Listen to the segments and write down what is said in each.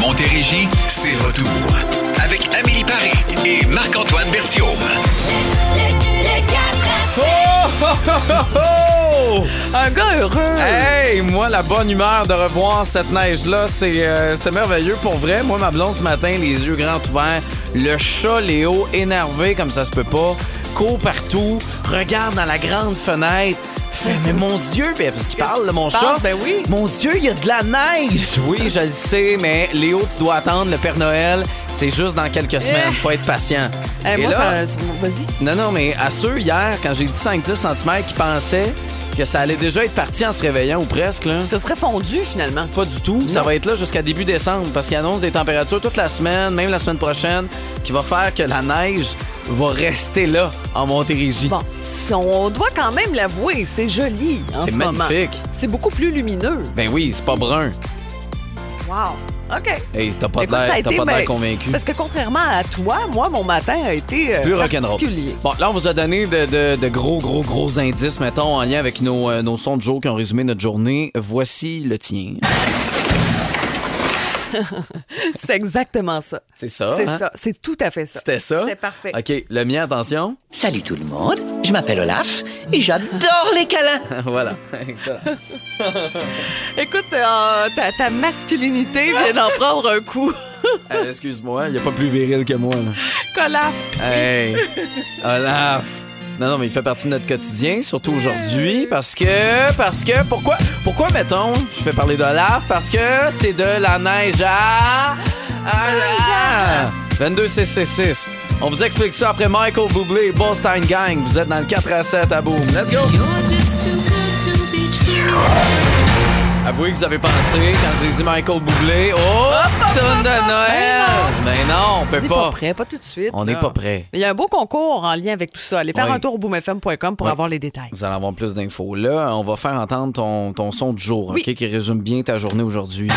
Montérégie, c'est retour. Avec Amélie Paris et Marc-Antoine Berthiaume. Oh! Un gars heureux. Hey, moi, la bonne humeur de revoir cette neige-là, c'est euh, c'est merveilleux pour vrai. Moi, ma blonde, ce matin, les yeux grands ouverts, le chat Léo énervé comme ça se peut pas, court partout, regarde dans la grande fenêtre. Mais mon Dieu, ben, parce qu'il parle de mon chat. Ben oui. Mon Dieu, il y a de la neige. Oui, je le sais, mais Léo, tu dois attendre le Père Noël. C'est juste dans quelques semaines. Faut être patient. Eh, Et moi, là- ça. Vas-y. non, non, mais à ceux hier, quand j'ai dit 5-10 cm, qui pensaient que ça allait déjà être parti en se réveillant ou presque, là. Ce serait fondu, finalement. Pas du tout. Ça va être là jusqu'à début décembre parce qu'il annonce des températures toute la semaine, même la semaine prochaine, qui va faire que la neige va rester là en Montérégie. Bon, on doit quand même l'avouer, c'est joli en C'est moment. magnifique. C'est beaucoup plus lumineux. Ben oui, c'est pas brun. Wow. OK. Hey, t'as pas l'air convaincu. Parce que contrairement à toi, moi, mon matin a été euh, Plus particulier. Bon, là, on vous a donné de, de- de gros, gros, gros indices, mettons, en lien avec nos, euh, nos sons de jour qui ont résumé notre journée. Voici le tien. C'est exactement ça. C'est ça, C'est hein? ça. C'est tout à fait ça. C'était ça? C'était parfait. OK, le mien, attention. Salut tout le monde, je m'appelle Olaf et j'adore les câlins. voilà, excellent. Écoute, euh, ta, ta masculinité vient d'en prendre un coup. Euh, Excuse-moi, il n'y a pas plus viril que moi. là. Colaf. Hey, Olaf. Non, non, mais il fait partie de notre quotidien, surtout aujourd'hui, parce que, parce que, pourquoi, pourquoi, mettons, je fais parler d'Olaf, parce que c'est de la neige à... à... 22 666. On vous explique ça après Michael Bublé et Ballstein Gang. Vous êtes dans le 4 à 7 à Boom. Let's go! Avouez que vous avez pensé, quand je vous ai dit Michael Bublé, oh, tonne de Noël! Ben non, on peut On n'est pas. pas prêt, pas tout de suite. On n'est pas prêt. Mais il y a un beau concours en lien avec tout ça. Allez faire Oui. un tour au boomfm.com pour Oui. avoir les détails. Vous allez avoir plus d'infos. Là, on va faire entendre ton, ton son du jour, Oui. OK, qui résume bien ta journée aujourd'hui.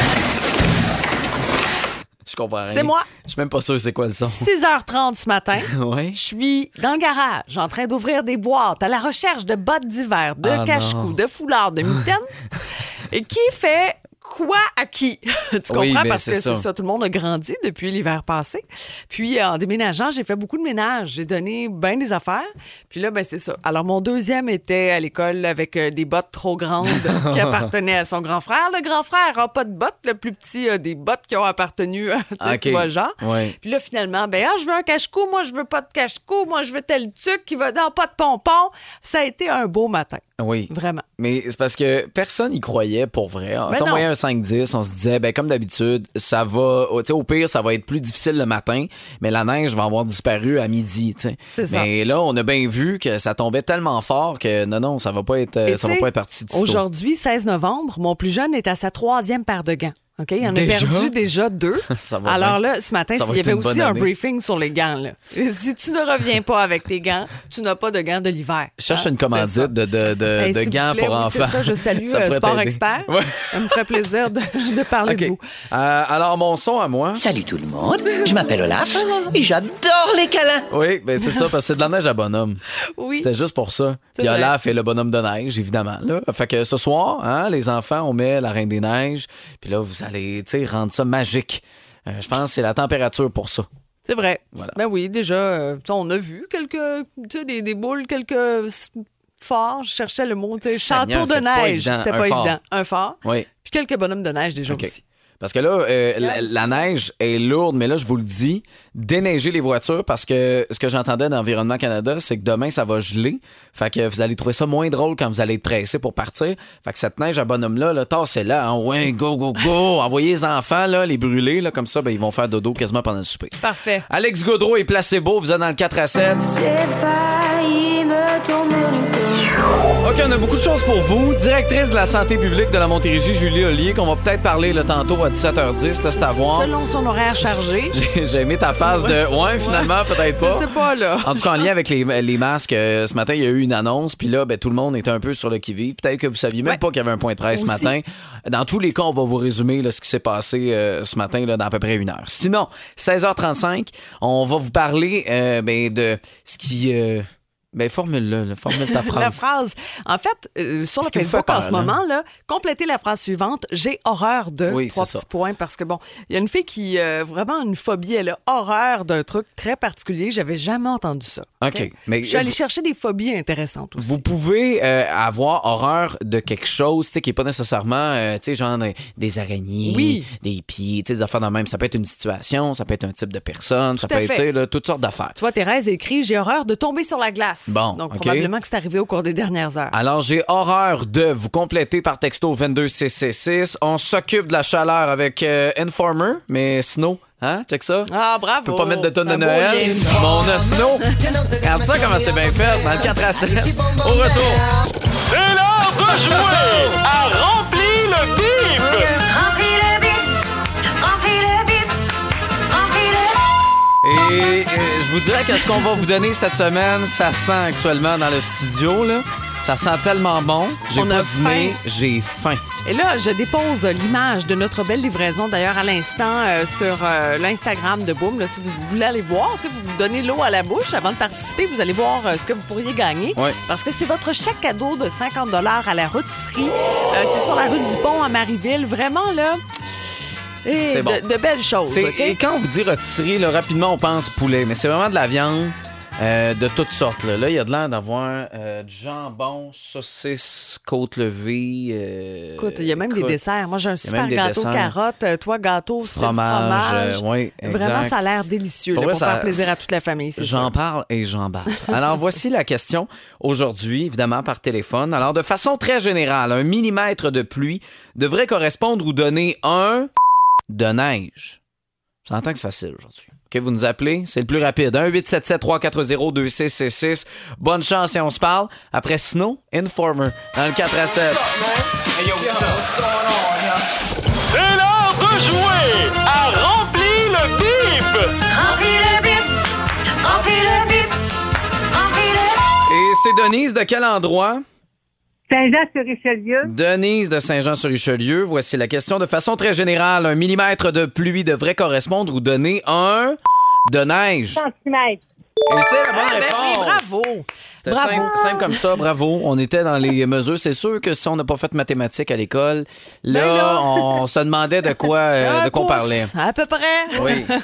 Je comprends rien. C'est moi. Je suis même pas sûr c'est quoi le son. 6h30 ce matin. Oui. Je suis dans le garage, en train d'ouvrir des boîtes à la recherche de bottes d'hiver, de Ah, cache-cou, de foulards, de mitaines. Et qui fait quoi à qui? tu comprends? Oui, ben, Parce que c'est ça, tout le monde a grandi depuis l'hiver passé. Puis en déménageant, j'ai fait beaucoup de ménage. J'ai donné bien des affaires. Puis là, ben c'est ça. Alors mon deuxième était à l'école avec euh, des bottes trop grandes qui appartenaient à son grand frère. Le grand frère a pas de bottes. Le plus petit a des bottes qui ont appartenu à tu vois, genre. Puis là, finalement, ben, ah, je veux un cache-cou, moi, je veux pas de cache-cou, moi, je veux tel truc qui va dans pas de pompon. Ça a été un beau matin. Oui. Vraiment. Mais c'est parce que personne n'y croyait pour vrai. Ben on non. voyait un 5-10, on se disait, ben, comme d'habitude, ça va. tu sais, Au pire, ça va être plus difficile le matin, mais la neige va avoir disparu à midi. tu sais. C'est ça. Mais là, on a bien vu que ça tombait tellement fort que non, non, ça va pas être, Et ça va pas être parti. Aujourd'hui, 16 novembre, mon plus jeune est à sa troisième paire de gants. OK? Il en a perdu déjà deux. Ça va Alors bien. là, ce matin, il y avait aussi un briefing sur les gants. Là. Si tu ne reviens pas avec tes gants, tu n'as pas de gants de l'hiver. Je cherche Hein? une commandite de, de, de, Hey, gants plaît, pour oui, enfants. C'est ça, je salue Ça euh, Sport t'aider. Expert. Ouais. Ça me ferait plaisir de, de parler de vous. Euh, alors, mon son à moi. Salut tout le monde, je m'appelle Olaf et j'adore les câlins. Oui, ben c'est ça, parce que c'est de la neige à bonhomme. Oui. C'était juste pour ça. Puis vrai. Olaf est le bonhomme de neige, évidemment. Là. Fait que ce soir, hein, les enfants, on met la Reine des Neiges. Puis là, vous allez, tu sais, rendre ça magique. Euh, je pense que c'est la température pour ça. C'est vrai. Voilà. Ben oui, déjà, euh, on a vu quelques, tu sais, des, des boules, quelques forts. Je cherchais le mot, château de c'était pas neige. évident. C'était Un pas fort. évident. Un fort. Oui. Puis quelques bonhommes de neige déjà aussi. Parce que là, euh, la, la neige est lourde, mais là, je vous le dis, déneiger les voitures parce que ce que j'entendais d'Environnement Canada, c'est que demain, ça va geler. Fait que vous allez trouver ça moins drôle quand vous allez être pressé pour partir. Fait que cette neige à bonhomme-là, là, c'est là. Hein, ouais, go, go, go. Envoyez les enfants, là, les brûler, là, comme ça, ben, ils vont faire dodo quasiment pendant le souper. Parfait. Alex Gaudreau et Placebo, vous êtes dans le 4 à 7. J'ai failli me tourner le dos. OK, on a beaucoup de choses pour vous. Directrice de la santé publique de la Montérégie, Julie Ollier, qu'on va peut-être parler le tantôt à 17h10, là, c'est à voir. Selon son horaire chargé. J'ai aimé ta phase de ouais, finalement, peut-être pas. Je sais pas, là. En tout cas, en lien avec les, les masques, euh, ce matin, il y a eu une annonce, puis là, ben, tout le monde était un peu sur le qui-vive. Peut-être que vous saviez même pas qu'il y avait un point 13 ce matin. Dans tous les cas, on va vous résumer là, ce qui s'est passé euh, ce matin là, dans à peu près une heure. Sinon, 16h35, on va vous parler euh, ben, de ce qui. Euh, Ben, formule-le, formule ta phrase. La phrase. En fait, euh, sur le Facebook fait en peur, ce là. moment, là, complétez la phrase suivante. J'ai horreur de Oui, trois petits ça. points parce que bon, il y a une fille qui a vraiment une phobie, elle a horreur d'un truc très particulier. J'avais jamais entendu ça. OK? Mais Je suis allée vous- chercher des phobies intéressantes aussi. Vous pouvez euh, avoir horreur de quelque chose, tu sais, qui n'est pas nécessairement, euh, tu sais, genre des, araignées, Oui. des pieds, tu sais, des affaires de même. Ça peut être une situation, ça peut être un type de personne, ça Tout peut être, fait. sais, là, toutes sortes d'affaires. Tu vois, Thérèse écrit J'ai horreur de tomber sur la glace. Bon, Donc, probablement que c'est arrivé au cours des dernières heures. Alors, j'ai horreur de vous compléter par texto 22666. On s'occupe de la chaleur avec euh, Informer, mais Snow, hein? Check ça. Ah, bravo. Je peux pas mettre de tonne de Noël. lien. Mon a Snow. Regarde ça comment c'est bien fait. Dans le 4 à 7. Au retour. C'est l'heure de jouer à Remplis le bip! Remplis le bip, remplis le bip, remplis le Et euh, vous dirais que ce qu'on va vous donner cette semaine, ça sent actuellement dans le studio, là. Ça sent tellement bon. J'ai On pas a dîné, faim. j'ai faim. Et là, je dépose l'image de notre belle livraison, d'ailleurs, à l'instant, euh, sur euh, l'Instagram de Boom. Là, si vous voulez aller voir, tu sais, vous vous donnez l'eau à la bouche avant de participer, vous allez voir euh, ce que vous pourriez gagner. Ouais. Parce que c'est votre chèque cadeau de 50 à la rôtisserie. C'est sur la rue du Pont à Marieville. Vraiment, là, et C'est bon. de, de belles choses. Et quand on vous dit rôtisserie, là, rapidement, on pense poulet. Mais c'est vraiment de la viande euh, de toutes sortes. Là, il y a de l'air d'avoir euh, du jambon, saucisse, côte levée. euh, Écoute, il y a même des desserts. Moi, j'ai un super gâteau desserts. carotte. euh, Toi, gâteau Fromage, fromage. oui, Vraiment, ça a l'air délicieux Pour là, vrai, pour ça- faire plaisir à toute la famille. J'en parle et j'en baffe. Alors, voici la question aujourd'hui, évidemment par téléphone. Alors, de façon très générale, un millimètre de pluie devrait correspondre ou donner un de neige. J'entends que c'est facile aujourd'hui. OK, vous nous appelez, c'est le plus rapide. 1-877-340-2666. Bonne chance et on se parle. Après Snow, Informer, dans le 4 à 7. C'est l'heure de jouer à Remplis le bip! Remplis le bip, remplis le bip, remplis le Et c'est Denise de quel endroit? Saint-Jean-sur-Richelieu, Denise de Saint-Jean-sur-Richelieu, voici la question. De façon très générale, un millimètre de pluie devrait correspondre ou donner un de neige? centimètres. Et c'est la bonne Ah, ben oui, réponse. bravo. C'était simple, simple comme ça, bravo. On était dans les mesures. C'est sûr que si on n'a pas fait de mathématiques à l'école, là, Ben là. on se demandait de quoi, euh, de quoi on parlait. À peu près. Oui.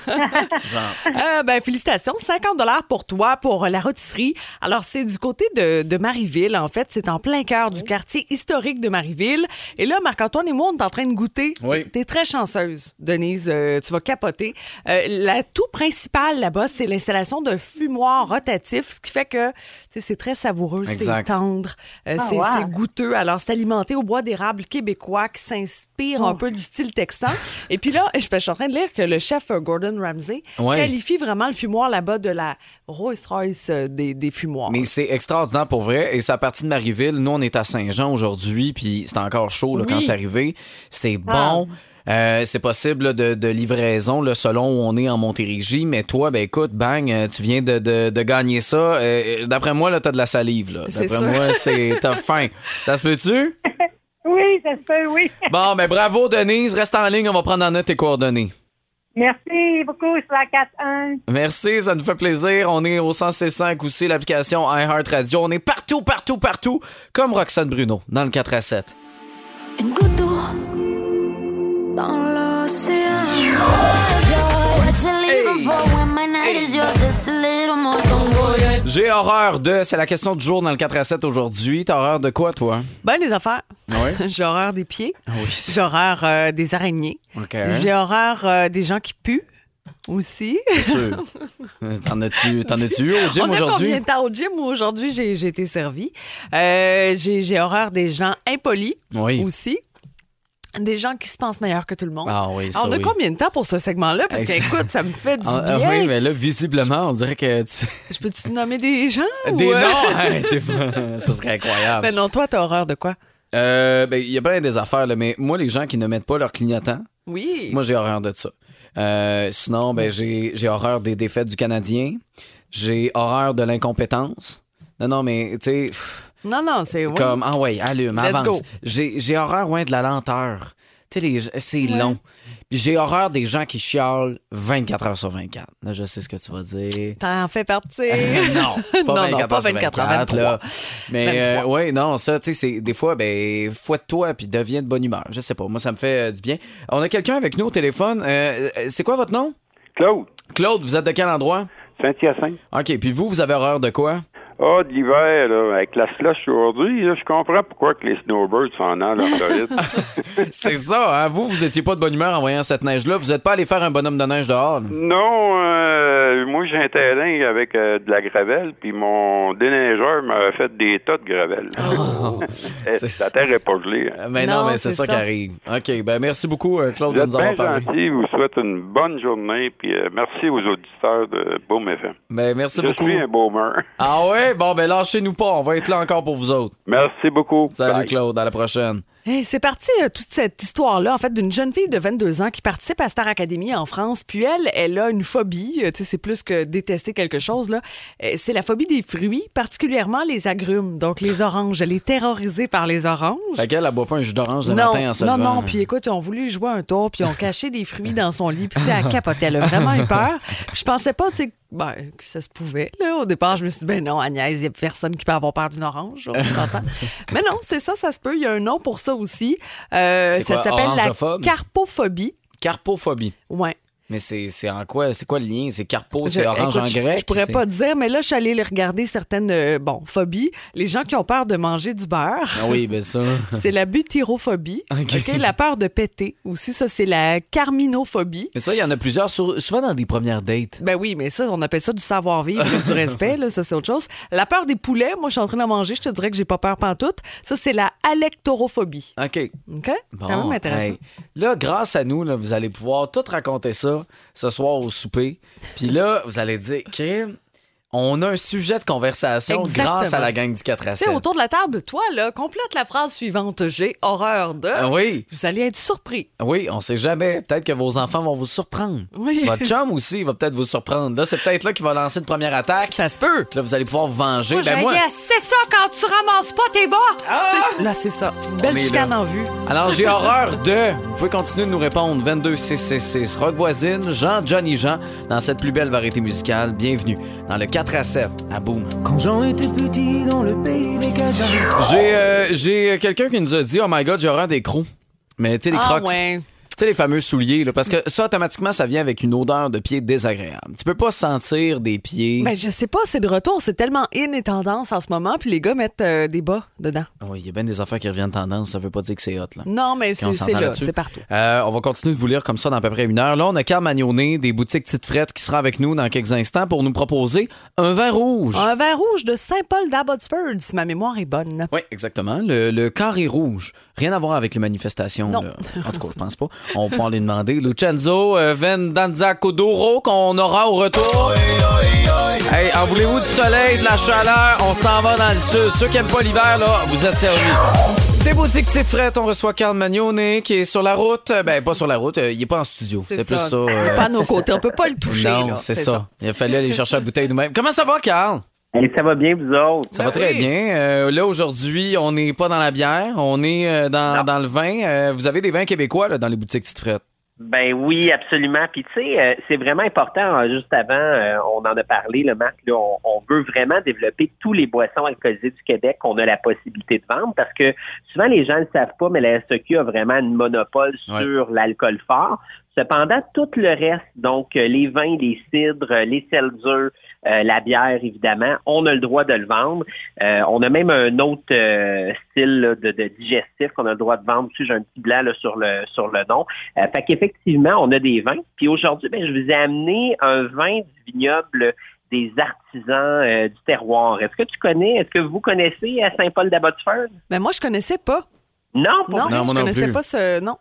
Euh, ben, félicitations. 50 pour toi pour la rôtisserie. Alors, c'est du côté de, de Marieville. En fait, c'est en plein cœur du quartier historique de Marieville. Et là, Marc-Antoine et moi, on est en train de goûter. Oui. T'es très chanceuse, Denise. Euh, tu vas capoter. Euh, L'atout principal là-bas, c'est l'installation d'un fumoir rotatif, ce qui fait que c'est très savoureux, c'est tendre, euh, c'est wow. goûteux. Alors, c'est alimenté au bois d'érable québécois qui s'inspire un peu du style texan. Et puis là, je, je suis en train de lire que le chef euh, Gordon Ramsay Ouais. qualifie vraiment le fumoir là-bas de la Rolls-Royce euh, des, des fumoirs. Mais c'est extraordinaire pour vrai. Et c'est à partie de Marieville. Nous, on est à Saint-Jean aujourd'hui, puis c'est encore chaud là, quand c'est arrivé. C'est bon. Euh, c'est possible là, de, de livraison là, selon où on est en Montérégie. Mais toi, ben écoute, bang, euh, tu viens de, de- de gagner ça. Euh, D'après moi, là, t'as de la salive. là. C'est D'après moi, c'est t'as faim. Ça se peut-tu? Oui, ça se peut, oui. Bon, ben bravo, Denise. Reste en ligne, on va prendre en note tes coordonnées. Merci beaucoup sur la 4-1. Merci, ça nous fait plaisir. On est au 165 aussi, l'application iHeartRadio. On est partout, partout, partout, comme Roxane Bruno, dans le 4 à 7. Une goutte d'eau J'ai horreur de. C'est la question du jour dans le 4 à 7 aujourd'hui. T'as horreur de quoi, toi? Ben, des affaires. Oui. J'ai horreur des pieds. Oui. J'ai horreur euh, des araignées. OK. J'ai horreur euh, des gens qui puent aussi. C'est sûr. T'en as-tu t'en as-tu eu au gym On a aujourd'hui? combien de temps au gym aujourd'hui j'ai j'ai été servie? Euh, j'ai j'ai horreur des gens impolis Oui. aussi. Des gens qui se pensent meilleurs que tout le monde. Ah oui, ça on a oui. combien de temps pour ce segment-là? Parce que, écoute, ça me fait du Ah, ah, bien. oui, mais là, visiblement, on dirait que tu. Je peux-tu te nommer des gens? Des ou, euh? noms! T'es pas- Ça serait incroyable. Ben non, toi, t'as horreur de quoi? Euh, ben, il y a plein des affaires, là, mais moi, les gens qui ne mettent pas leur clignotant, Oui. Moi, j'ai horreur de ça. Euh, sinon, ben, j'ai horreur des défaites du Canadien. J'ai horreur de l'incompétence. Non, non, mais, tu sais, non, non, c'est... oui. comme, ah ouais, allume, Let's avance. J'ai j'ai horreur, ouais, de la lenteur. Tu sais, les- c'est long. Puis j'ai horreur des gens qui chialent 24 heures sur 24. Là, je sais ce que tu vas dire. T'en fais partie. non, pas Non, 24 non, pas heures sur 24 heures, 24, là. 23. Mais 23. euh, ouais, non, ça, tu sais, c'est des fois, ben, fouette-toi puis deviens de bonne humeur. Je sais pas, moi, ça me fait euh, du bien. On a quelqu'un avec nous au téléphone. Euh, euh, c'est quoi votre nom? Claude, Claude, vous êtes de quel endroit? Saint-Hyacinthe. OK, puis vous, vous avez horreur de quoi? Ah, de l'hiver, là, avec la slush aujourd'hui, là, je comprends pourquoi que les snowbirds s'en allent en Floride. C'est ça, hein? Vous, vous étiez pas de bonne humeur en voyant cette neige-là. Vous êtes pas allé faire un bonhomme de neige dehors? là? non, euh, moi, j'ai un terrain avec euh, de la gravelle, puis mon déneigeur m'a fait des tas de gravelle. Eh, C'est- la terre est pas gelée. Euh, Mais Non, non, mais c'est c'est ça, ça. qui arrive. OK, ben merci beaucoup, euh, Claude, Vous de nous avoir parlé. gentil, je vous souhaite une bonne journée, puis euh, merci aux auditeurs de Boom FM. Ben, merci Je beaucoup. suis un boomer. Ah ouais? Bon, ben lâchez-nous pas. On va être là encore pour vous autres. Merci beaucoup. Salut, Bye. Claude. À la prochaine. Hey, c'est parti euh, toute cette histoire-là, en fait, d'une jeune fille de 22 ans qui participe à Star Academy en France. Puis elle, elle a une phobie. euh, Tu sais, c'est plus que détester quelque chose, là. Euh, C'est la phobie des fruits, particulièrement les agrumes, donc les oranges. Elle est terrorisée par les oranges. Fait qu'elle, elle boit pas un jus d'orange le non, matin en se non, levant. non. Puis écoute, ils ont voulu jouer un tour, puis ils ont caché des fruits dans son lit. Puis tu sais, elle capotait. Elle a vraiment eu peur. Puis je pensais pas, tu sais, ben, que ça se pouvait. Là. Au départ, je me suis dit, ben non, Agnès, il y a personne qui peut avoir peur d'une orange. On s'entend. Mais non, c'est ça, ça se peut. Il y a un nom pour ça aussi. Euh, ça s'appelle la carpophobie. Carpophobie. Ouais. Mais c'est en quoi? C'est quoi le lien? C'est carpo, Je- c'est orange écoute, en je- grec? Je pourrais c'est- pas dire, mais là, je suis allée les regarder certaines euh, bon, phobies. Les gens qui ont peur de manger du beurre. Ah oui, ben ça. C'est la butyrophobie. Ok. OK, La peur de péter aussi. Ça, c'est la carminophobie. Mais ça, il y en a plusieurs, sur- souvent dans des premières dates. Ben oui, mais ça, on appelle ça du savoir-vivre, du respect, là, ça c'est autre chose. La peur des poulets, moi je suis en train d'en manger, je te dirais que j'ai pas peur pantoute. Ça, c'est la alectorophobie. OK. OK? Bon, Quand même intéressant. hey. Là, grâce à nous, là, vous allez pouvoir tout raconter ça ce soir au souper. Puis là, vous allez dire, Kim, on a un sujet de conversation Exactement. grâce à la gang du 4 à Tu sais, 7. autour de la table, toi, là, complète la phrase suivante. J'ai horreur de. Ah oui, Vous allez être surpris. oui, on sait jamais. Peut-être que vos enfants vont vous surprendre. Oui. Votre chum aussi va peut-être vous surprendre. Là, c'est peut-être là qu'il va lancer une première attaque. Ça se peut. Là, vous allez pouvoir vous venger. Moi, Ben, moi- c'est ça quand tu ramasses pas tes bas. Sais, Là, c'est ça. Belle chicane en vue. Alors, j'ai horreur de. Vous pouvez continuer de nous répondre. 22 666 Rock Voisine, Jean, Johnny Jean, dans cette plus belle variété musicale. Bienvenue dans le 4 à 7 à Boom. Quand Jean était petit dans le pays des Cajuns. J'ai euh, j'ai quelqu'un qui nous a dit Oh my god, j'ai horreur des crocs. Mais tu sais, les Ah, crocs. ouais. Tu sais, les fameux souliers, là, parce que ça, automatiquement, ça vient avec une odeur de pied désagréable. Tu peux pas sentir des pieds. Ben, je sais pas, c'est de retour. C'est tellement in et tendance en ce moment, puis les gars mettent euh, des bas dedans. Ah Oui, il y a bien des affaires qui reviennent tendance, ça veut pas dire que c'est hot. Là. Non, mais c'est là, c'est partout. Euh, on va continuer de vous lire comme ça dans à peu près une heure. Là, on a Carl des boutiques Tite Frette qui sera avec nous dans quelques instants pour nous proposer un vin rouge. Un vin rouge de Saint-Paul d'Abbotsford, si ma mémoire est bonne. Oui, exactement. Le, le carré rouge. Rien à voir avec les manifestations. Non. là. En tout cas, je pense pas. On va lui demander. Lucenzo euh, Vendanza Codoro qu'on aura au retour. Hey, en voulez-vous du soleil, de la chaleur? On s'en va dans le sud. Ceux qui aiment pas l'hiver, là, vous êtes servis. Des boutiques Tite Frette, on reçoit Carl Magnonet qui est sur la route. Ben, pas sur la route, euh, il est pas en studio. C'est plus ça. Il est euh, pas à nos côtés. On peut pas le toucher. non, c'est ça. Il a fallu aller chercher la bouteille nous-mêmes. Comment ça va, Carl? Hey, ça va bien, vous autres? Ça Ben va très oui. bien. Euh, là, aujourd'hui, on n'est pas dans la bière, on est euh, dans, dans le vin. Euh, vous avez des vins québécois là, dans les boutiques Tite Frette. Ben oui, absolument. Puis tu sais, euh, c'est vraiment important. hein, juste avant, euh, on en a parlé, le Marc. Là, on, on veut vraiment développer tous les boissons alcoolisées du Québec qu'on a la possibilité de vendre parce que souvent les gens ne le savent pas, mais la SEQ a vraiment un monopole Ouais. sur l'alcool fort. Cependant, tout le reste, donc euh, les vins, les cidres, euh, les seltzers, euh, la bière, évidemment, on a le droit de le vendre. Euh, on a même un autre euh, style là, de, de digestif qu'on a le droit de vendre. J'ai un petit blanc là, sur le sur le nom. Euh, fait qu'effectivement, on a des vins. Puis aujourd'hui, ben, je vous ai amené un vin du vignoble des artisans euh, du terroir. Est-ce que tu connais, est-ce que vous connaissez à Saint-Paul d'Abbotsford? Mais moi, je connaissais pas. Non, pour Non, vrai? Non, moi je non connaissais plus. pas ce. Non.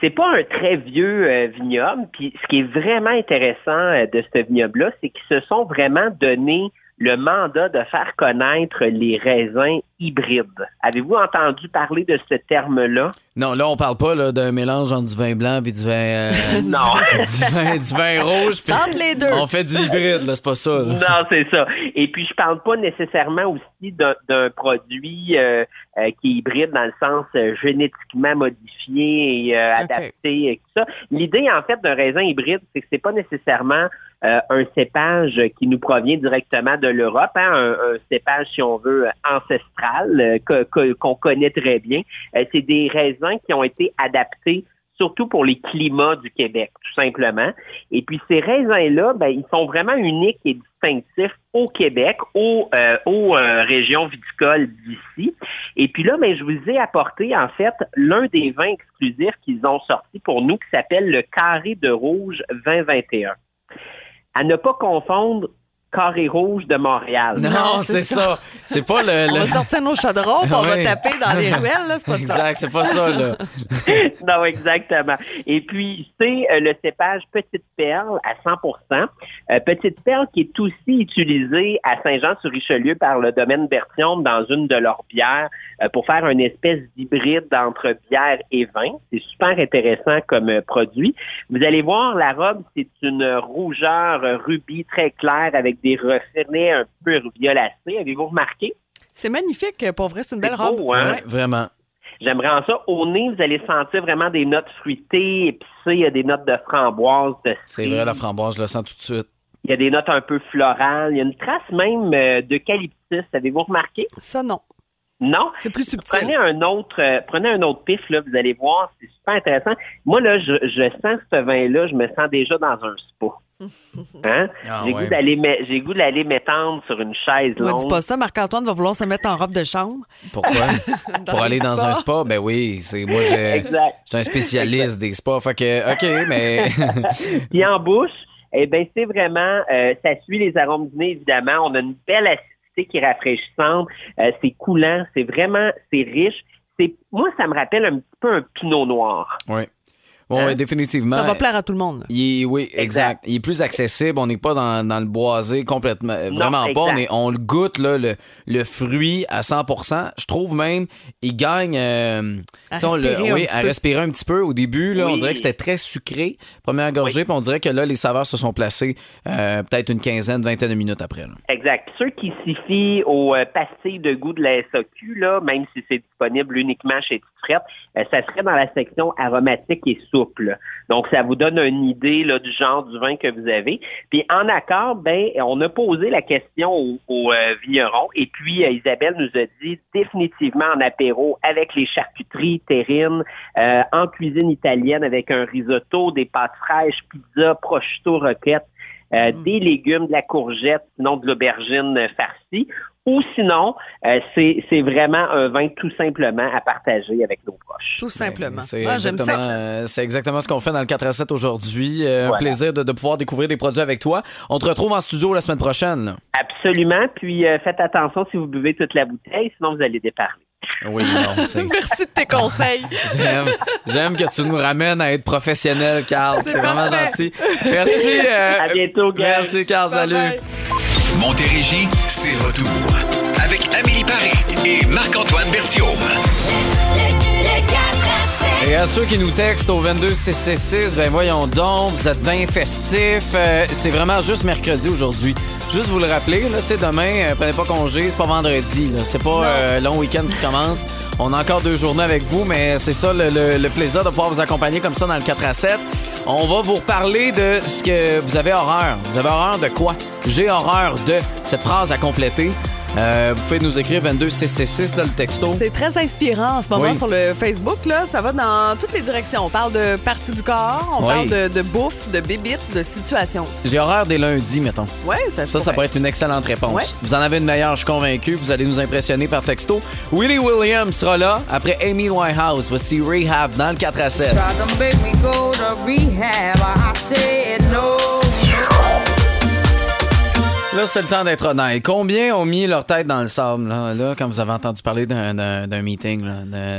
C'est pas un très vieux euh, vignoble. Puis ce qui est vraiment intéressant euh, de ce vignoble-là, c'est qu'ils se sont vraiment donné le mandat de faire connaître les raisins hybrides. Avez-vous entendu parler de ce terme-là? Non, là, on parle pas là, d'un mélange entre du vin blanc et du vin. euh, Non. du, vin, du vin rouge. Entre les deux. On fait du hybride, là, c'est pas ça. là. Non, c'est ça. Et puis, je parle pas nécessairement aussi d'un produit euh, euh, qui est hybride dans le sens euh, génétiquement modifié et euh, adapté et tout ça. L'idée, en fait, d'un raisin hybride, c'est que c'est pas nécessairement euh, un cépage qui nous provient directement de l'Europe, hein, un, un cépage, si on veut, ancestral, euh, qu'on connaît très bien. Euh, c'est des raisins qui ont été adaptés surtout pour les climats du Québec, tout simplement. Et puis ces raisins-là, ben, ils sont vraiment uniques et distinctifs au Québec, aux, euh, aux euh, régions viticoles d'ici. Et puis là, ben, je vous ai apporté en fait l'un des vins exclusifs qu'ils ont sorti pour nous qui s'appelle le Carré de Rouge 2021. À ne pas confondre Carré Rouge de Montréal. Non, c'est c'est ça. ça. C'est pas le. On va sortir nos chaudrons, puis on va taper dans les ruelles, là, c'est pas ça. Exact, c'est pas ça, là. non, exactement. Et puis, c'est euh, le cépage Petite Perle à 100% Euh, Petite Perle qui est aussi utilisée à Saint-Jean-sur-Richelieu par le domaine Berthiaume dans une de leurs bières euh, pour faire une espèce d'hybride entre bière et vin. C'est super intéressant comme euh, produit. Vous allez voir, la robe, c'est une rougeur rubis très claire avec des reflets un peu violacés. Avez-vous remarqué? C'est magnifique, pour vrai, c'est une belle C'est robe. beau, hein? Ouais, vraiment. J'aimerais en ça. Au nez, vous allez sentir vraiment des notes fruitées, épicées, il y a des notes de framboise, de C'est vrai, la framboise, je le sens tout de suite. Il y a des notes un peu florales. Il y a une trace même euh, d'eucalyptus. Avez-vous remarqué? Ça, non. Non? C'est plus subtil. Prenez un autre, euh, prenez un autre pif, là, vous allez voir, c'est super intéressant. Moi, là, je, je sens ce vin-là, je me sens déjà dans un spa. Hein? Ah, j'ai ouais. goût d'aller me- j'ai goût d'aller m'étendre sur une chaise Ne dis longue. pas ça, Marc-Antoine va vouloir se mettre en robe de chambre. Pourquoi? Pour aller dans un spa? Ben oui, c'est moi, je suis un spécialiste des spas. Fait que, OK, mais. Puis en bouche, eh ben c'est vraiment, euh, ça suit les arômes du nez, évidemment. On a une belle acidité qui est rafraîchissante. Euh, c'est coulant, c'est vraiment, c'est riche. C'est, moi, ça me rappelle un petit peu un pinot noir. oui. Bon, Hein? ouais, définitivement. Ça va plaire à tout le monde. Il est- oui, exact. Exact. Il est plus accessible. On n'est pas dans, dans le boisé complètement. euh, Non, Vraiment pas. On, est- on le goûte, là, le, le fruit à 100 Je trouve même, il gagne. euh, À le- respirer un oui, petit à peu. respirer un petit peu. Au début, là, on dirait que c'était très sucré. Première gorgée, puis on dirait que là, les saveurs se sont placées euh, peut-être une quinzaine, vingtaine de minutes après. là. Exact. Ceux qui s'y fient aux euh, pastilles de goût de la SAQ, là, même si c'est disponible uniquement chez Euh, ça serait dans la section aromatique et souple. Donc, ça vous donne une idée là, du genre du vin que vous avez. Puis, en accord, ben, on a posé la question au, au, euh, vigneron et puis euh, Isabelle nous a dit définitivement en apéro avec les charcuteries terrines, euh, en cuisine italienne avec un risotto, des pâtes fraîches, pizza, prosciutto, roquette. euh, des légumes, de la courgette, sinon de l'aubergine farcie. Ou sinon, euh, c'est c'est vraiment un vin tout simplement à partager avec nos proches. Tout simplement. C'est Ah, J'aime exactement, ça. euh, c'est exactement ce qu'on fait dans le 4 à 7 aujourd'hui. Euh, Un plaisir de, de pouvoir découvrir des produits avec toi. On te retrouve en studio la semaine prochaine. Absolument. Puis euh, faites attention si vous buvez toute la bouteille, sinon vous allez déparler. Oui, non, c'est. Merci de tes conseils. J'aime, j'aime que tu nous ramènes à être professionnel, Carl. C'est, vraiment gentil. Merci. euh, À bientôt, gang. Merci, Carl. Salut. Montérégie, c'est retour. Avec Amélie Paris et Marc-Antoine Berthiaume. Et à ceux qui nous textent au 22666, ben voyons donc, vous êtes bien festifs. Euh, c'est vraiment juste mercredi aujourd'hui. Juste vous le rappeler, là, tu sais, demain, euh, prenez pas congé, c'est pas vendredi. Là. C'est pas euh, long week-end qui commence. On a encore deux journées avec vous, mais c'est ça le, le- le plaisir de pouvoir vous accompagner comme ça dans le 4 à 7. On va vous reparler de ce que vous avez horreur. Vous avez horreur de quoi? J'ai horreur de cette phrase à compléter. Euh, vous pouvez nous écrire 22666, là, le texto. C'est très inspirant en ce moment Oui. sur le Facebook. Là. Ça va dans toutes les directions. On parle de partie du corps, on Oui. parle de, de bouffe, de bébite, de situation. J'ai horreur des lundis, mettons. Ouais, ça, Ça, ça pourrait. pourrait être une excellente réponse. Ouais. Vous en avez une meilleure, je suis convaincu. Vous allez nous impressionner par texto. Willie Williams sera là après Amy Winehouse. Voici Rehab dans le 4 à 7. Là, c'est le temps d'être honnête. Combien ont mis leur tête dans le sable, là, là quand vous avez entendu parler d'un- meeting,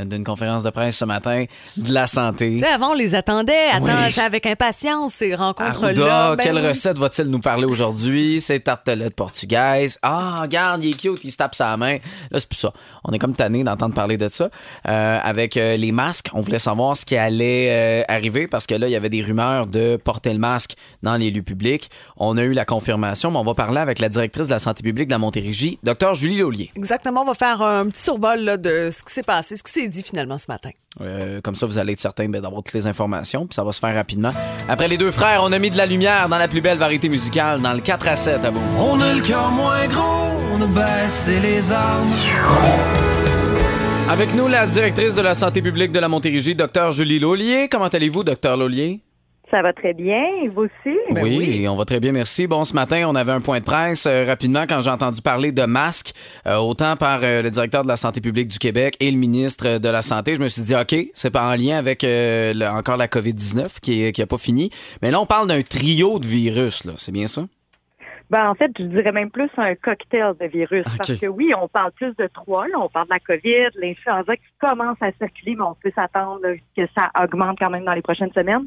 d'une conférence de presse ce matin, de la santé? Tu sais, avant, on les attendait Oui. avec impatience, ces rencontres-là. Ben quelle oui. recette va-t-il nous parler aujourd'hui? C'est tartelette portugaise. Ah, regarde, il est cute, il se tape sa main. Là, c'est plus ça. On est comme tanné d'entendre parler de ça. Euh, avec euh, les masques, on voulait savoir ce qui allait euh, arriver parce que là, il y avait des rumeurs de porter le masque dans les lieux publics. On a eu la confirmation, mais on va parler avec avec la directrice de la santé publique de la Montérégie, Dr Julie Laulier. Exactement, on va faire un petit survol là, de ce qui s'est passé, ce qui s'est dit finalement ce matin. Euh, comme ça, vous allez être certain ben, d'avoir toutes les informations, puis ça va se faire rapidement. Après les deux frères, on a mis de la lumière dans la plus belle variété musicale, dans le 4 à 7 à vous. On a le cœur moins gros, on a baissé les armes. Avec nous, la directrice de la santé publique de la Montérégie, Dr Julie Laulier. Comment allez-vous, Dr Laulier? Ça va très bien, et vous aussi? Ben oui, on va très bien, merci. Bon, ce matin, on avait un point de presse euh, rapidement quand j'ai entendu parler de masques, euh, autant par euh, le directeur de la santé publique du Québec et le ministre de la Santé. Je me suis dit, OK, c'est pas en lien avec euh, le- encore la COVID-19 qui n'a qui a pas fini. Mais là, on parle d'un trio de virus, là. C'est bien ça? Ben, en fait, je dirais même plus un cocktail de virus. Parce que oui, on parle plus de trois. Là. On parle de la COVID, l'influenza qui commence à circuler, mais on peut s'attendre que ça augmente quand même dans les prochaines semaines.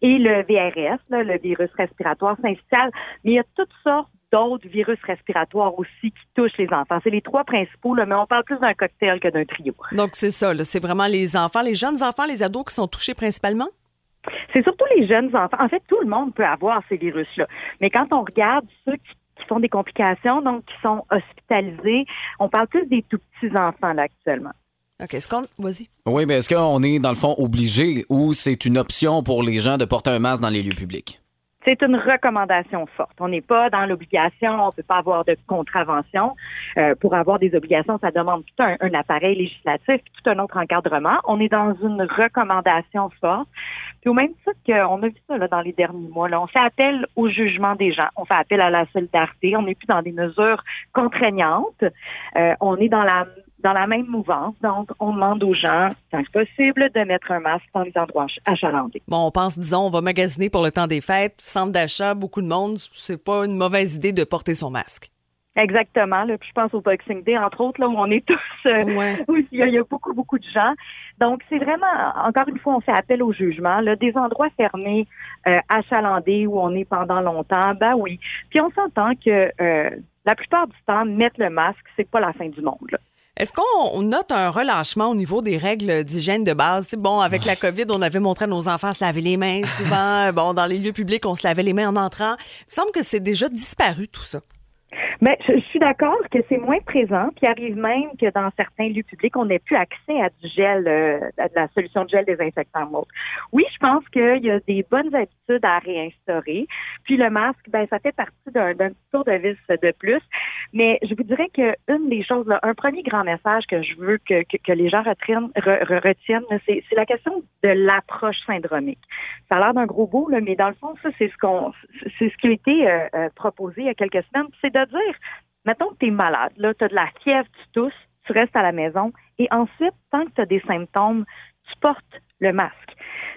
Et le VRS, là, le virus respiratoire syncytial. Mais il y a toutes sortes d'autres virus respiratoires aussi qui touchent les enfants. C'est les trois principaux, là, mais on parle plus d'un cocktail que d'un trio. Donc, c'est ça, c'est vraiment les enfants, les jeunes enfants, les ados qui sont touchés principalement? C'est surtout les jeunes enfants. En fait, tout le monde peut avoir ces virus-là. Mais quand on regarde ceux qui, qui font des complications, donc qui sont hospitalisés, on parle plus des tout petits enfants là actuellement. OK, est-ce qu'on. Vas-y. Oui, mais est-ce qu'on est, dans le fond, obligé ou c'est une option pour les gens de porter un masque dans les lieux publics? C'est une recommandation forte. On n'est pas dans l'obligation, on peut pas avoir de contravention. Euh, pour avoir des obligations, ça demande tout un, un appareil législatif, tout un autre encadrement. On est dans une recommandation forte. Puis au même titre qu'on a vu ça là, dans les derniers mois, là, on fait appel au jugement des gens, on fait appel à la solidarité, on n'est plus dans des mesures contraignantes, Euh, on est dans la dans la même mouvance. Donc, on demande aux gens, tant que possible, de mettre un masque dans les endroits ach- achalandés. Bon, on pense, disons, on va magasiner pour le temps des fêtes, centre d'achat, beaucoup de monde. C'est pas une mauvaise idée de porter son masque. Exactement. Là. Puis je pense au Boxing Day, entre autres, là, où on est tous... euh, où il, y a, il y a beaucoup, beaucoup de gens. Donc, c'est vraiment, encore une fois, on fait appel au jugement. Là, des endroits fermés, euh, achalandés, où on est pendant longtemps, ben oui. Puis on s'entend que euh, la plupart du temps, mettre le masque, c'est pas la fin du monde. là. Est-ce qu'on on note un relâchement au niveau des règles d'hygiène de base? Bon, avec la COVID, on avait montré à nos enfants se laver les mains souvent. bon, dans les lieux publics, on se lavait les mains en entrant. Il me semble que c'est déjà disparu, tout ça. Mais je, je suis d'accord que c'est moins présent, puis il arrive même que dans certains lieux publics, on n'ait plus accès à du gel, euh, à de la solution de gel désinfectant autre. Oui, je pense qu'il y a des bonnes habitudes à réinstaurer. Puis le masque, ben ça fait partie d'un d'un petit tour de vis de plus. Mais je vous dirais que une des choses, là, un premier grand message que je veux que, que, que les gens retiennent, re- re- retiennent c'est la question de l'approche syndromique. Ça a l'air d'un gros bout, là, mais dans le fond, ça, c'est ce qu'on c'est ce qui a été euh, euh, proposé il y a quelques semaines. C'est de dire, mettons que tu es malade, là, tu as de la fièvre, tu tousses, tu restes à la maison, et ensuite, tant que tu as des symptômes, tu portes le masque.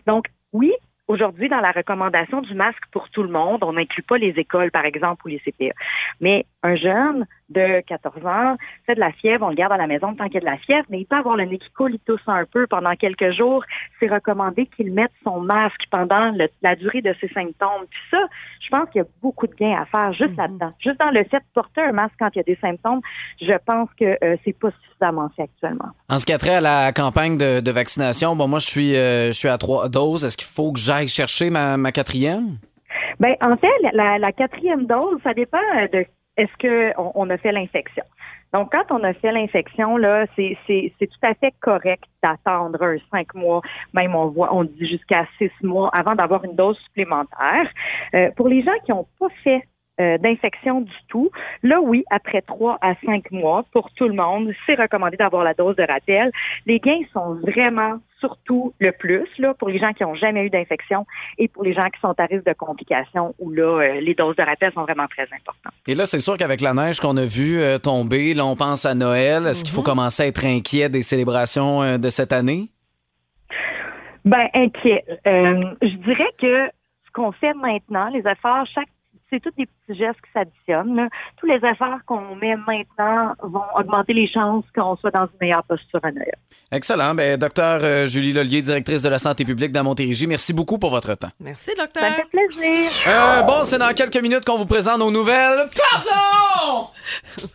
Donc, oui, aujourd'hui, dans la recommandation du masque pour tout le monde, on n'inclut pas les écoles, par exemple, ou les CPE. Mais un jeune de 14 ans fait de la fièvre, on le garde à la maison tant qu'il y a de la fièvre, mais il peut avoir le nez qui coule, il tousse un peu pendant quelques jours. C'est recommandé qu'il mette son masque pendant le- la durée de ses symptômes. Puis ça, je pense qu'il y a beaucoup de gains à faire juste là-dedans. Juste dans le fait de porter un masque quand il y a des symptômes, je pense que euh, c'est pas suffisamment fait actuellement. En ce qui a trait à la campagne de, de vaccination, bon, moi, je suis, euh, je suis à trois doses. Est-ce qu'il faut que j'aille chercher ma, ma quatrième? Ben, en fait, la- la, la quatrième dose, ça dépend euh, de est-ce que on, a fait l'infection? Donc, quand on a fait l'infection, là, c'est tout à fait correct d'attendre un cinq mois, même on voit, on dit jusqu'à six mois avant d'avoir une dose supplémentaire. Euh, pour les gens qui n'ont pas fait euh, d'infection du tout. Là, oui, après trois à cinq mois, pour tout le monde, c'est recommandé d'avoir la dose de rappel. Les gains sont vraiment surtout le plus là pour les gens qui n'ont jamais eu d'infection et pour les gens qui sont à risque de complications où là, euh, les doses de rappel sont vraiment très importantes. Et là, c'est sûr qu'avec la neige qu'on a vue euh, tomber, là, on pense à Noël. Est-ce qu'il faut commencer à être inquiet des célébrations de cette année? Ben, inquiet. Je dirais que ce qu'on fait maintenant, les efforts, chaque c'est tous des petits gestes qui s'additionnent. là. Tous les efforts qu'on met maintenant vont augmenter les chances qu'on soit dans une meilleure posture à Noël. Excellent. Ben, docteur euh, Julie Lollier, directrice de la santé publique dans Montérégie, merci beaucoup pour votre temps. Merci, docteur. Ça me fait plaisir. Euh, bon, c'est dans quelques minutes qu'on vous présente nos nouvelles. Pardon!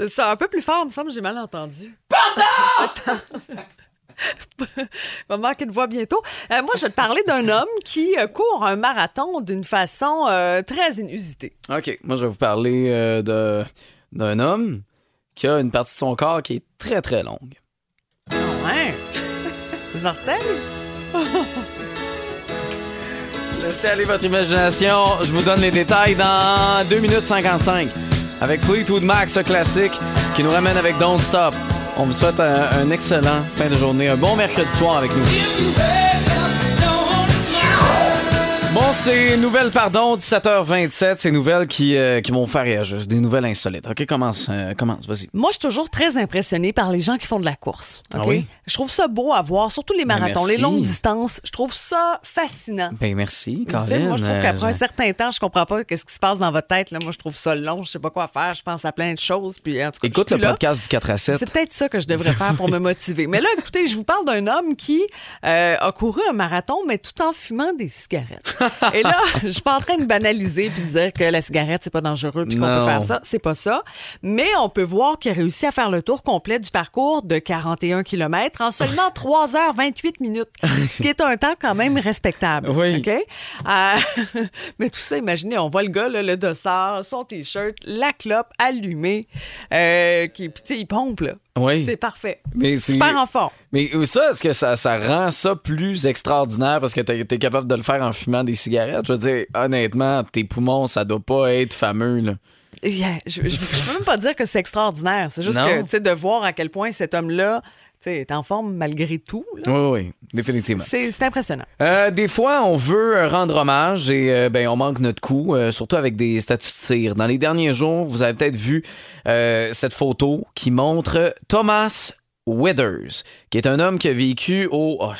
C'est ça, un peu plus fort, il me semble, j'ai mal entendu. va me manquer de voix bientôt. Euh, moi, je vais te parler d'un homme qui euh, court un marathon d'une façon euh, très inusitée. OK. Moi, je vais vous parler euh, de- d'un homme qui a une partie de son corps qui est très, très longue. Ouais? Vous orteils? Laissez aller votre imagination. Je vous donne les détails dans 2 minutes 55. Avec Fleetwood Mac, ce classique, qui nous ramène avec Don't Stop. On vous souhaite un, excellent fin de journée. Un bon mercredi soir avec nous. Bon, c'est nouvelles, pardon, 17h27. C'est nouvelles qui, euh, qui vont faire réagir. Des nouvelles insolites. OK, commence, euh, commence, vas-y. Moi, je suis toujours très impressionnée par les gens qui font de la course. OK? Ah oui? Je trouve ça beau à voir, surtout les Ben, marathons, les longues distances. Je trouve ça fascinant. Ben, merci, Caroline. moi, je trouve Euh, qu'après un je- certain temps, je comprends pas qu'est-ce qui se passe dans votre tête. Là. Moi, je trouve ça long. Je sais pas quoi faire. Je pense à plein de choses. Puis, en tout cas, Écoute le là. podcast du 4 à 7. C'est peut-être ça que je devrais faire pour me motiver. Mais là, écoutez, je vous parle d'un homme qui euh, a couru un marathon, mais tout en fumant des cigarettes. Et là, je suis pas en train de banaliser puis de dire que la cigarette, c'est pas dangereux puis qu'on peut faire ça. C'est pas ça. Mais on peut voir qu'il a réussi à faire le tour complet du parcours de 41 km en seulement 3h28 minutes. Ce qui est un temps quand même respectable. Oui. OK? Euh, mais tout ça, imaginez, on voit le gars, là, le dossard, son T-shirt, la clope allumée, euh, qui, puis tu sais, il pompe, là. Oui. C'est parfait. Mais c'est- Super en forme. Mais ça, est-ce que ça, ça rend ça plus extraordinaire parce que t'es es capable de le faire en fumant des cigarettes? Je veux dire, honnêtement, tes poumons, ça doit pas être fameux, là. Yeah, Je, je, je peux même pas dire que c'est extraordinaire. C'est juste Non. que, tu sais, de voir à quel point cet homme-là, tu sais, est en forme malgré tout. là. Oui, oui, définitivement. C'est impressionnant. Euh, des fois, on veut euh, rendre hommage et euh, ben, on manque notre coup, euh, surtout avec des statues de cire. Dans les derniers jours, vous avez peut-être vu cette photo qui montre Thomas Withers, qui est un homme qui a vécu au... Oh,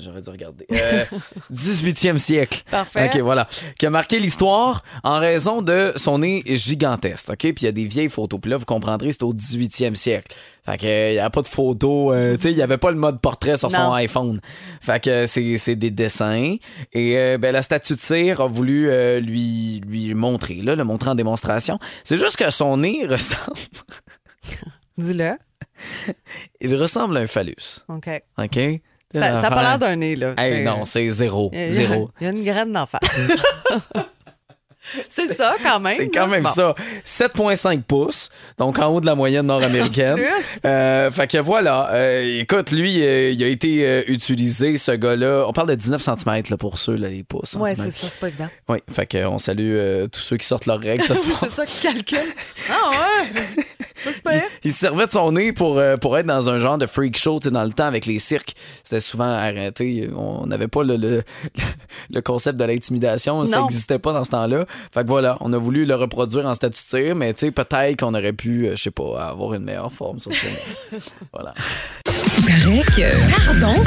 j'aurais dû regarder. Euh, 18e siècle. Parfait. OK, voilà. Qui a marqué l'histoire en raison de son nez gigantesque. OK? Puis il y a des vieilles photos. Puis là, vous comprendrez, c'est au 18e siècle. Fait que, euh, il n'y a pas de photo. euh, tu sais, il n'y avait pas le mode portrait sur son iPhone. Fait que euh, c'est c'est des dessins. Et euh, ben, la statue de cire a voulu euh, lui, lui montrer, là, le montrer en démonstration. C'est juste que son nez ressemble. Dis-le. Il ressemble à un phallus. OK. OK? Ça n'a pas l'air d'un nez, là. Hey, Euh, non, c'est zéro. il y a- Zéro. Il y a une graine d'en face. c'est ça, quand même. C'est quand même Bon. ça. 7,5 pouces, donc en haut de la moyenne nord-américaine. Euh, fait que voilà. Euh, écoute, lui, euh, il a été euh, utilisé, ce gars-là. On parle de 19 cm là, pour ceux, là, les pouces. Ouais, c'est ça, c'est pas évident. Oui, fait que, on salue tous ceux qui sortent leurs règles ce Oui, soir. c'est ça qui calcule. Ah ouais! Il se servait de son nez pour, pour être dans un genre de freak show, dans le temps avec les cirques. C'était souvent arrêté. On n'avait pas le, le, le concept de l'intimidation. Ça n'existait pas dans ce temps-là. Fait que voilà, on a voulu le reproduire en statut de tir, mais tu sais, peut-être qu'on aurait pu, euh, je sais pas, avoir une meilleure forme sur scène. voilà. Paraît que. Pardon?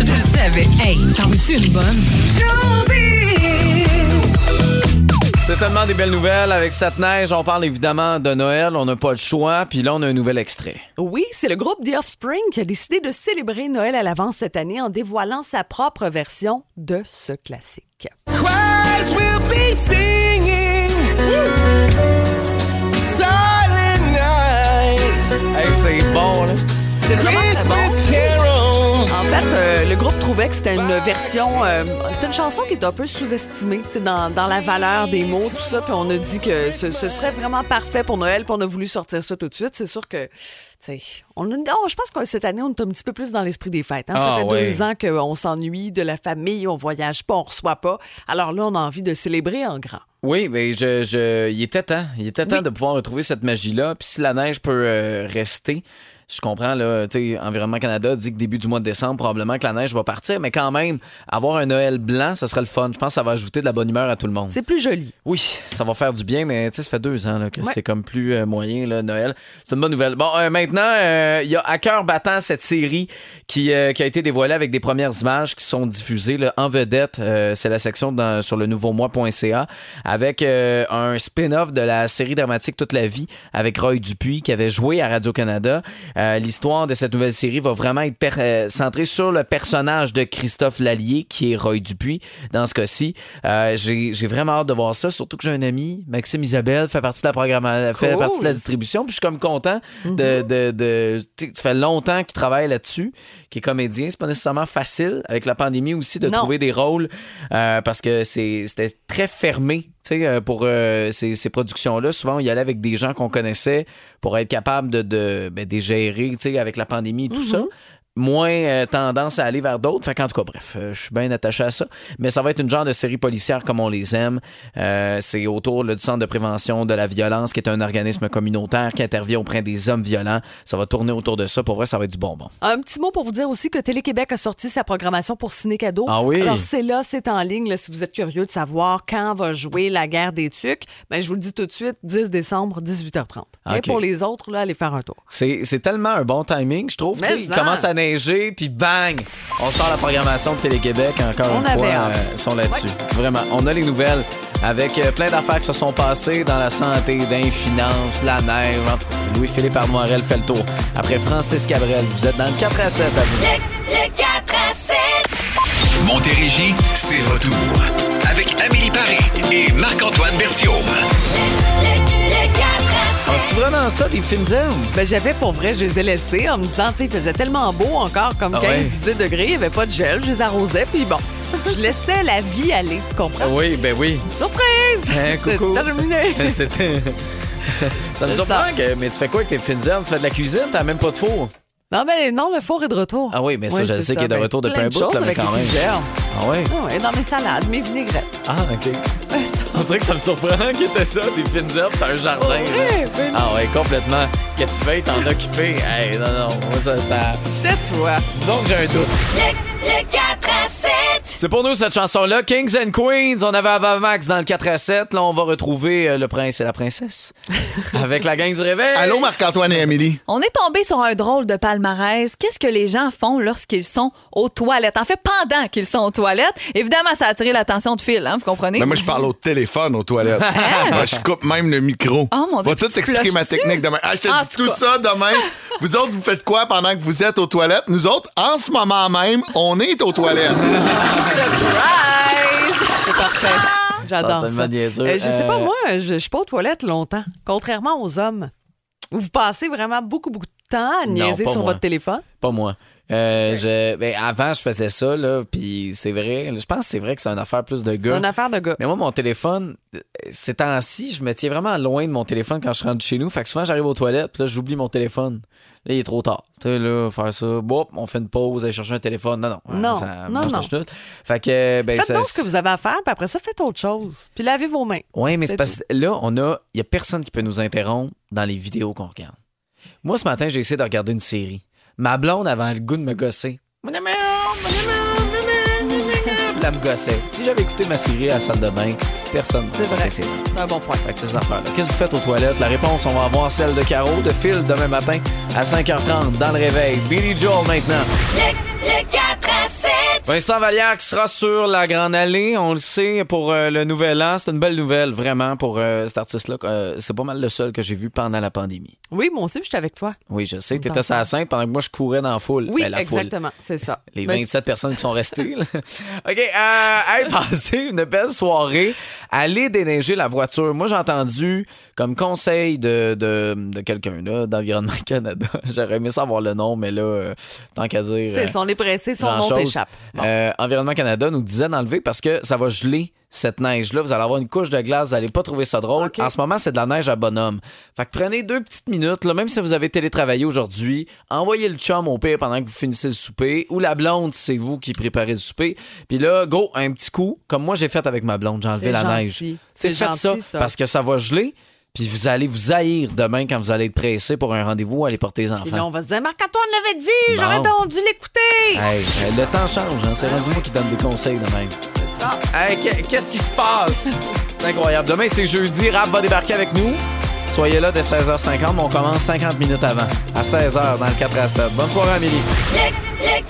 Je le savais. Hey, t'en veux-tu une bonne? C'est tellement des belles nouvelles. Avec cette neige, on parle évidemment de Noël. On n'a pas le choix. Puis là, on a un nouvel extrait. Oui, c'est le groupe The Offspring qui a décidé de célébrer Noël à l'avance cette année en dévoilant sa propre version de ce classique. Will be singing. Silent night. Hey, c'est bon, là. C'est vraiment très bon. En fait, euh, le groupe trouvait que c'était une version. euh, c'était une chanson qui est un peu sous-estimée, tu sais, dans, dans la valeur des mots, tout ça. Puis on a dit que ce, ce serait vraiment parfait pour Noël, puis on a voulu sortir ça tout de suite. C'est sûr que, tu sais, on a- non, je pense que cette année, on est un petit peu plus dans l'esprit des fêtes. hein. Ah, ça fait ouais. deux ans qu'on s'ennuie de la famille, on voyage pas, on reçoit pas. Alors là, on a envie de célébrer en grand. Oui, mais je, je, il était temps. Il était temps de pouvoir retrouver cette magie-là. Puis si la neige peut euh, rester, je comprends, là, tu sais, Environnement Canada dit que début du mois de décembre, probablement que la neige va partir, mais quand même, avoir un Noël blanc, ça serait le fun. Je pense que ça va ajouter de la bonne humeur à tout le monde. C'est plus joli. Oui, ça va faire du bien, mais tu sais, ça fait deux ans là, que Ouais. c'est comme plus euh, moyen, là, Noël. C'est une bonne nouvelle. Bon, euh, maintenant, euh, il y a à cœur battant cette série qui, qui a été dévoilée avec des premières images qui sont diffusées là, en vedette. C'est la section dans- sur le nouveau moi.ca avec un spin-off de la série dramatique Toute la vie avec Roy Dupuis qui avait joué à Radio-Canada. Euh, L'histoire de cette nouvelle série va vraiment être euh, centrée sur le personnage de Christophe Lallier, qui est Roy Dupuis dans ce cas-ci. Euh, J'ai vraiment hâte de voir ça, surtout que j'ai un ami, Maxime Isabelle, fait partie de la programmation, fait partie de la distribution, puis je suis comme content de... de, de tu sais, ça fait longtemps qu'il travaille là-dessus, qu'il est comédien. C'est pas nécessairement facile, avec la pandémie aussi, de Non. trouver des rôles, euh, parce que c'est- c'était très fermé. Sais, euh, pour euh, ces, ces productions-là, souvent, on y allait avec des gens qu'on connaissait pour être capable de, de, ben, de gérer tu sais, avec la pandémie et tout ça. Moins euh, tendance à aller vers d'autres. Fait qu'en tout cas, bref, euh, je suis bien attaché à ça. Mais ça va être une genre de série policière comme on les aime. Euh, c'est autour là, du Centre de prévention de la violence, qui est un organisme communautaire qui intervient auprès des hommes violents. Ça va tourner autour de ça. Pour vrai, ça va être du bonbon. Un petit mot pour vous dire aussi que Télé-Québec a sorti sa programmation pour Ciné Cadeau. Ah oui? Alors, c'est là, c'est en ligne. là, si vous êtes curieux de savoir quand va jouer La guerre des tucs, ben, je vous le dis tout de suite, 10 décembre, 18h30. Et pour les autres, là, allez faire un tour. C'est tellement un bon timing, je trouve. Il en. commence à puis bang! On sort la programmation de Télé-Québec encore On une fois. hâte. euh, ils sont là-dessus. Vraiment. On a les nouvelles avec euh, plein d'affaires qui se sont passées dans la santé, dans les finances, la neige. Louis-Philippe Armoirel fait le tour. Après Francis Cabrel, vous êtes dans le 4 à 7 à vous. Le 4 à 7. Montérégie, c'est retour. Avec Amélie Paris et Marc-Antoine Berthiaume. Vraiment ça, des fines herbes? Ben, j'avais pour vrai, je les ai laissés en me disant, tu sais, il faisait tellement beau encore, comme Ah 15-18 ouais. degrés, il n'y avait pas de gel, je les arrosais, puis bon, je laissais la vie aller, tu comprends? Oui, ben oui. Surprise! Hein, C'est coucou. terminé. C'était. ça me C'est surprend, que- mais tu fais quoi avec tes fines herbes? Tu fais de la cuisine? T'as même pas de four? Non, ben non, le four est de retour. Ah oui, mais ça, Oui, je c'est sais qu'il est de Ben, retour depuis un bout, mais quand les même. Ah ouais? Ah ouais, dans mes salades, mes vinaigrettes. Ah, OK. Ça. On dirait que ça me surprend qu'il était ça, des fines herbes, t'as un jardin. Ouais, ben Ah ouais, complètement. Que tu veuilles t'en occuper. Hey, non, non, moi, ça, ça... C'est toi. Disons que j'ai un doute. Le, le 4 à 7. C'est pour nous, cette chanson-là. Kings and Queens, on avait Ava Max dans le 4 à 7. Là, on va retrouver euh, le prince et la princesse avec la gang du réveil. Allô, Marc-Antoine et Amélie. On est tombé sur un drôle de palmarès. Qu'est-ce que les gens font lorsqu'ils sont aux toilettes? En fait, pendant qu'ils sont aux toilettes. Évidemment, ça a attiré l'attention de Phil, hein, vous comprenez? Mais moi, je parle au téléphone aux toilettes. Moi, je coupe même le micro. Oh, mon Dieu, Va tout expliquer ma technique demain. Ah, je te En dis tout tout cas. ça demain. vous autres, vous faites quoi pendant que vous êtes aux toilettes? Nous autres, en ce moment même, on est aux toilettes. Surprise! C'est parfait. J'adore Certainement ça. Euh, je sais pas, Euh, moi, je, je suis pas aux toilettes longtemps, contrairement aux hommes. Où vous passez vraiment beaucoup, beaucoup de temps à niaiser sur moi. votre téléphone? Pas moi. Euh, je, ben, avant, je faisais ça, là, puis c'est vrai. Je pense que c'est vrai que c'est une affaire plus de C'est gars. une affaire de gars. Mais moi, mon téléphone, ces temps-ci, je me tiens vraiment loin de mon téléphone quand je rentre chez nous. Fait que souvent, j'arrive aux toilettes, puis là, j'oublie mon téléphone. Là, il est trop tard. Tu sais, là, faire ça, boop, on fait une pause, aller chercher un téléphone. Non, non. Non, ça non, non. tout. Fait que, ben, Faites ça- donc ce que vous avez à faire, puis après ça, faites autre chose. Puis lavez vos mains. Oui, mais c'est C'est parce que là, on a. Il y a personne qui peut nous interrompre dans les vidéos qu'on regarde. Moi, ce matin, j'ai essayé de regarder une série. Ma blonde avait le goût de me gosser. La me gossait. Si j'avais écouté ma série à la salle de bain, personne C'est vrai. C'est C'est un bon point. Fait que ces affaires-là. Qu'est-ce que vous faites aux toilettes? La réponse, on va avoir celle de Caro, de Phil, demain matin à 5h30 dans le réveil. Billy Joel maintenant. Le, le 4 à 7. Vincent Vallière qui sera sur la Grande Allée, on le sait, pour euh, le Nouvel An. C'est une belle nouvelle, vraiment, pour euh, cet artiste-là. Euh, c'est pas mal le seul que j'ai vu pendant la pandémie. Oui, moi aussi, j'étais avec toi. Oui, je sais, t'étais sur la scène pendant que moi, je courais dans la foule. Oui, Ben, la foule. exactement. C'est ça. Les Mais 27 personnes qui sont restées. là. OK, euh, hey, passez une belle soirée. Allez déneiger la voiture. Moi, j'ai entendu comme conseil de, de, de quelqu'un là, d'Environnement Canada. J'aurais aimé savoir le nom, mais là, euh, tant qu'à dire... C'est euh, ça, on est pressé, son nom grand-chose. t'échappe. Euh, Environnement Canada nous disait d'enlever parce que ça va geler cette neige-là. Vous allez avoir une couche de glace, vous n'allez pas trouver ça drôle. En ce moment, c'est de la neige à bonhomme. Fait que prenez deux petites minutes, là, même si vous avez télétravaillé aujourd'hui, envoyez le chum au pire pendant que vous finissez le souper, ou la blonde, c'est vous qui préparez le souper. Puis là, go, un petit coup, comme moi j'ai fait avec ma blonde, j'ai enlevé la gentil. neige. C'est fait gentil, ça, ça. parce que ça va geler. Puis vous allez vous haïr demain quand vous allez être pressé pour un rendez-vous, aller porter les enfants. Puis là, on va se dire, Marc-Antoine l'avait dit, j'aurais Bon. dû l'écouter. Hey, le temps change, hein. c'est rendu moi qui donne des conseils de même. Hey, qu'est- qu'est-ce qui se passe? C'est incroyable. Demain, c'est jeudi. Rap va débarquer avec nous. Soyez là dès 16h50, mais on commence 50 minutes avant, à 16h dans le 4 à 7. Bonne soirée, Amélie. Le,